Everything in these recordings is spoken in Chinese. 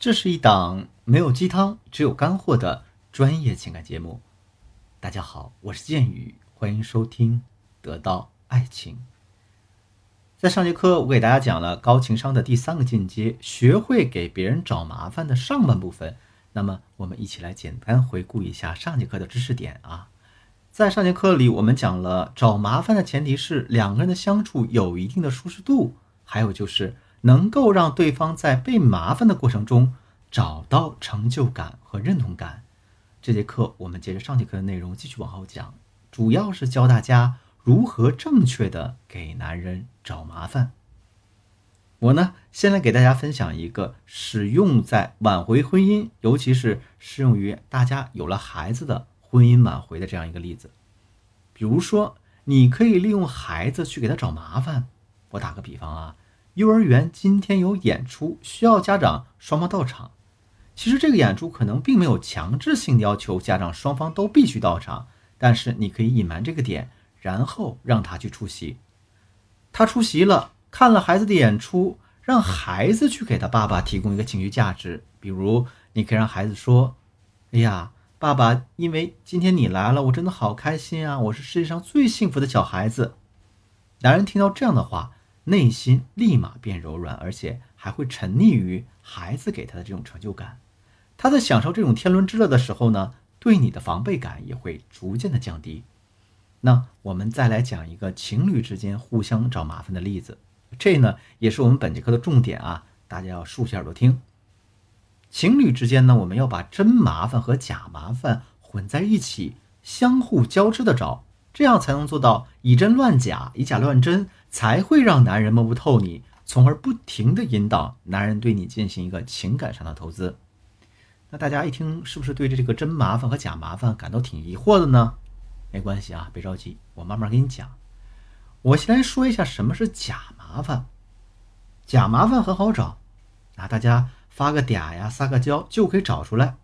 这是一档没有鸡汤，只有干货的专业情感节目。大家好，我是剑宇，欢迎收听《得到爱情》。在上节课，我给大家讲了高情商的第三个进阶，学会给别人找麻烦的上半部分。那么，我们一起来简单回顾一下上节课的知识点啊。在上节课里，我们讲了找麻烦的前提是两个人的相处有一定的舒适度，还有就是。能够让对方在被麻烦的过程中找到成就感和认同感。这节课我们接着上节课的内容继续往后讲，主要是教大家如何正确的给男人找麻烦。我呢，先来给大家分享一个使用在挽回婚姻，尤其是适用于大家有了孩子的婚姻挽回的这样一个例子。比如说，你可以利用孩子去给他找麻烦。我打个比方啊。幼儿园今天有演出，需要家长双方到场。其实这个演出可能并没有强制性要求家长双方都必须到场，但是你可以隐瞒这个点，然后让他去出席。他出席了，看了孩子的演出，让孩子去给他爸爸提供一个情绪价值。比如，你可以让孩子说：“哎呀，爸爸，因为今天你来了，我真的好开心啊！我是世界上最幸福的小孩子。”男人听到这样的话。内心立马变柔软，而且还会沉溺于孩子给他的这种成就感。他在享受这种天伦之乐的时候呢，对你的防备感也会逐渐的降低。那我们再来讲一个情侣之间互相找麻烦的例子，这呢也是我们本节课的重点啊，大家要竖起耳朵听。情侣之间呢，我们要把真麻烦和假麻烦混在一起，相互交织的找，这样才能做到以真乱假，以假乱真。才会让男人摸不透你，从而不停的引导男人对你进行一个情感上的投资。那大家一听，是不是对这个真麻烦和假麻烦感到挺疑惑的呢？没关系啊，别着急，我慢慢给你讲。我先来说一下什么是假麻烦。假麻烦很好找，啊，大家发个嗲呀，撒个娇就可以找出来。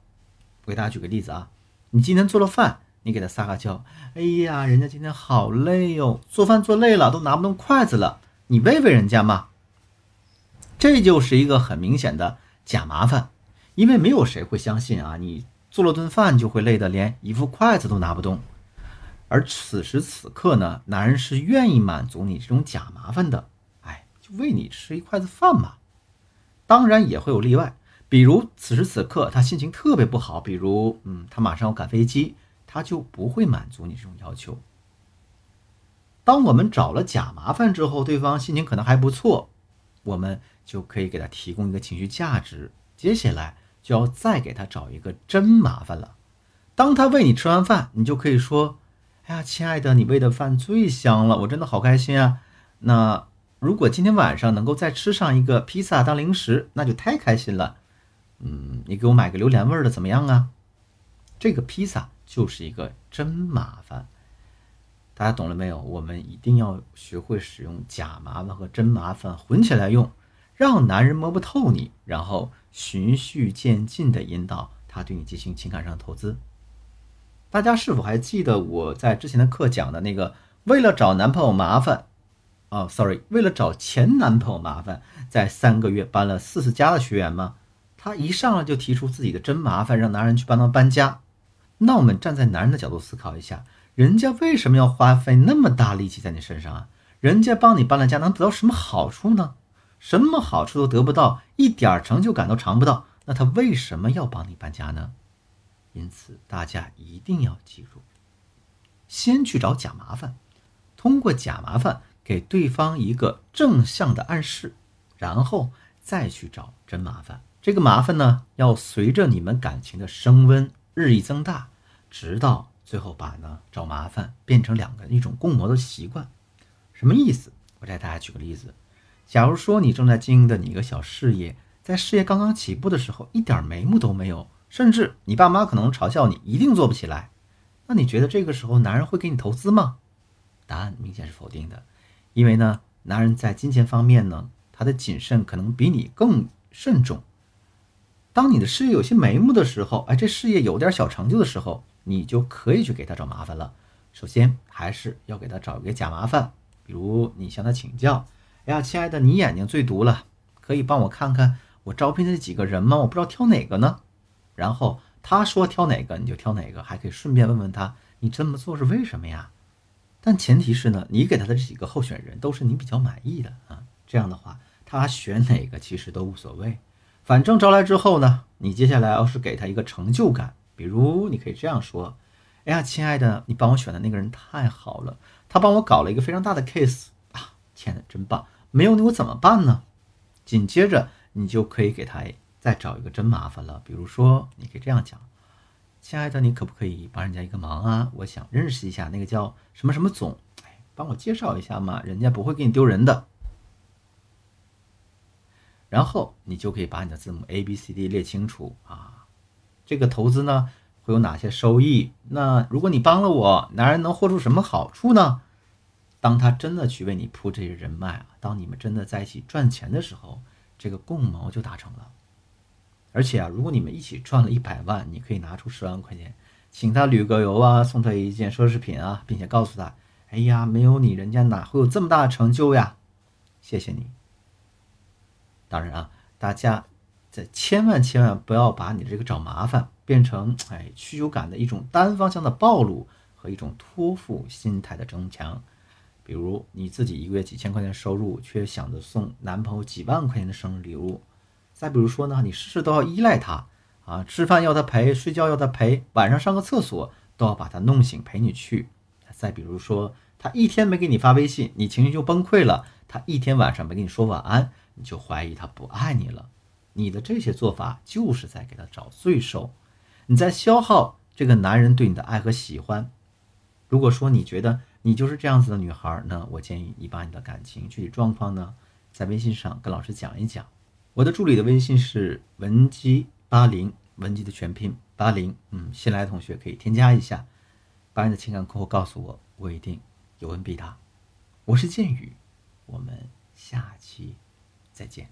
我给大家举个例子啊，你今天做了饭。你给他撒个娇，哎呀，人家今天好累哟，做饭做累了，都拿不动筷子了，你喂喂人家嘛。这就是一个很明显的假麻烦，因为没有谁会相信啊，你做了顿饭就会累得连一副筷子都拿不动。而此时此刻呢，男人是愿意满足你这种假麻烦的，哎，就喂你吃一筷子饭嘛。当然也会有例外，比如此时此刻他心情特别不好，比如嗯，他马上要赶飞机。他就不会满足你这种要求。当我们找了假麻烦之后，对方心情可能还不错，我们就可以给他提供一个情绪价值。接下来就要再给他找一个真麻烦了。当他喂你吃完饭，你就可以说：“哎呀，亲爱的，你喂的饭最香了，我真的好开心啊！那如果今天晚上能够再吃上一个披萨当零食，那就太开心了。嗯，你给我买个榴莲味的怎么样啊？这个披萨。”就是一个真麻烦，大家懂了没有？我们一定要学会使用假麻烦和真麻烦混起来用，让男人摸不透你，然后循序渐进的引导他对你进行情感上的投资。大家是否还记得我在之前的课讲的那个为了找男朋友麻烦，哦，sorry，为了找前男朋友麻烦，在三个月搬了四次家的学员吗？他一上来就提出自己的真麻烦，让男人去帮他搬家。那我们站在男人的角度思考一下，人家为什么要花费那么大力气在你身上啊？人家帮你搬了家，能得到什么好处呢？什么好处都得不到，一点成就感都尝不到，那他为什么要帮你搬家呢？因此，大家一定要记住，先去找假麻烦，通过假麻烦给对方一个正向的暗示，然后再去找真麻烦。这个麻烦呢，要随着你们感情的升温。日益增大，直到最后把呢找麻烦变成两个一种共谋的习惯，什么意思？我再大家举个例子，假如说你正在经营的你一个小事业，在事业刚刚起步的时候，一点眉目都没有，甚至你爸妈可能嘲笑你一定做不起来，那你觉得这个时候男人会给你投资吗？答案明显是否定的，因为呢，男人在金钱方面呢，他的谨慎可能比你更慎重。当你的事业有些眉目的时候，哎，这事业有点小成就的时候，你就可以去给他找麻烦了。首先还是要给他找一个假麻烦，比如你向他请教：“哎呀，亲爱的，你眼睛最毒了，可以帮我看看我招聘的那几个人吗，我不知道挑哪个呢。然后他说挑哪个你就挑哪个，还可以顺便问问他，你这么做是为什么呀？但前提是呢，你给他的这几个候选人都是你比较满意的啊。这样的话，他选哪个其实都无所谓。反正招来之后呢，你接下来要是给他一个成就感，比如你可以这样说：“哎呀，亲爱的，你帮我选的那个人太好了，他帮我搞了一个非常大的 case 啊，天呐，真棒！没有你我怎么办呢？”紧接着你就可以给他再找一个真麻烦了，比如说你可以这样讲。亲爱的，你可不可以帮人家一个忙啊？我想认识一下那个叫什么什么总，哎，帮我介绍一下嘛，人家不会给你丢人的。然后你就可以把你的字母 A、B、C、D 列清楚啊，这个投资呢会有哪些收益？那如果你帮了我，男人能获出什么好处呢？当他真的去为你铺这些人脉啊，当你们真的在一起赚钱的时候，这个共谋就达成了。而且啊，如果你们一起赚了一百万，你可以拿出十万块钱，请他旅个游啊，送他一件奢侈品啊，并且告诉他：“哎呀，没有你，人家哪会有这么大的成就呀？”谢谢你。当然啊，大家在千万千万不要把你这个找麻烦变成哎需求感的一种单方向的暴露和一种托付心态的增强。比如你自己一个月几千块钱收入，却想着送男朋友几万块钱的生日礼物。再比如说呢，你事事都要依赖他啊，吃饭要他陪，睡觉要他陪，晚上上个厕所都要把他弄醒陪你去。再比如说，他一天没给你发微信，你情绪就崩溃了；他一天晚上没跟你说晚安，你就怀疑他不爱你了。你的这些做法就是在给他找罪受，你在消耗这个男人对你的爱和喜欢。如果说你觉得你就是这样子的女孩，那我建议你把你的感情具体状况呢，在微信上跟老师讲一讲。我的助理的微信是文姬八零，文姬的全拼八零。嗯，新来的同学可以添加一下，把你的情感困惑告诉我，我一定有问必答。我是剑宇，我们下期再见。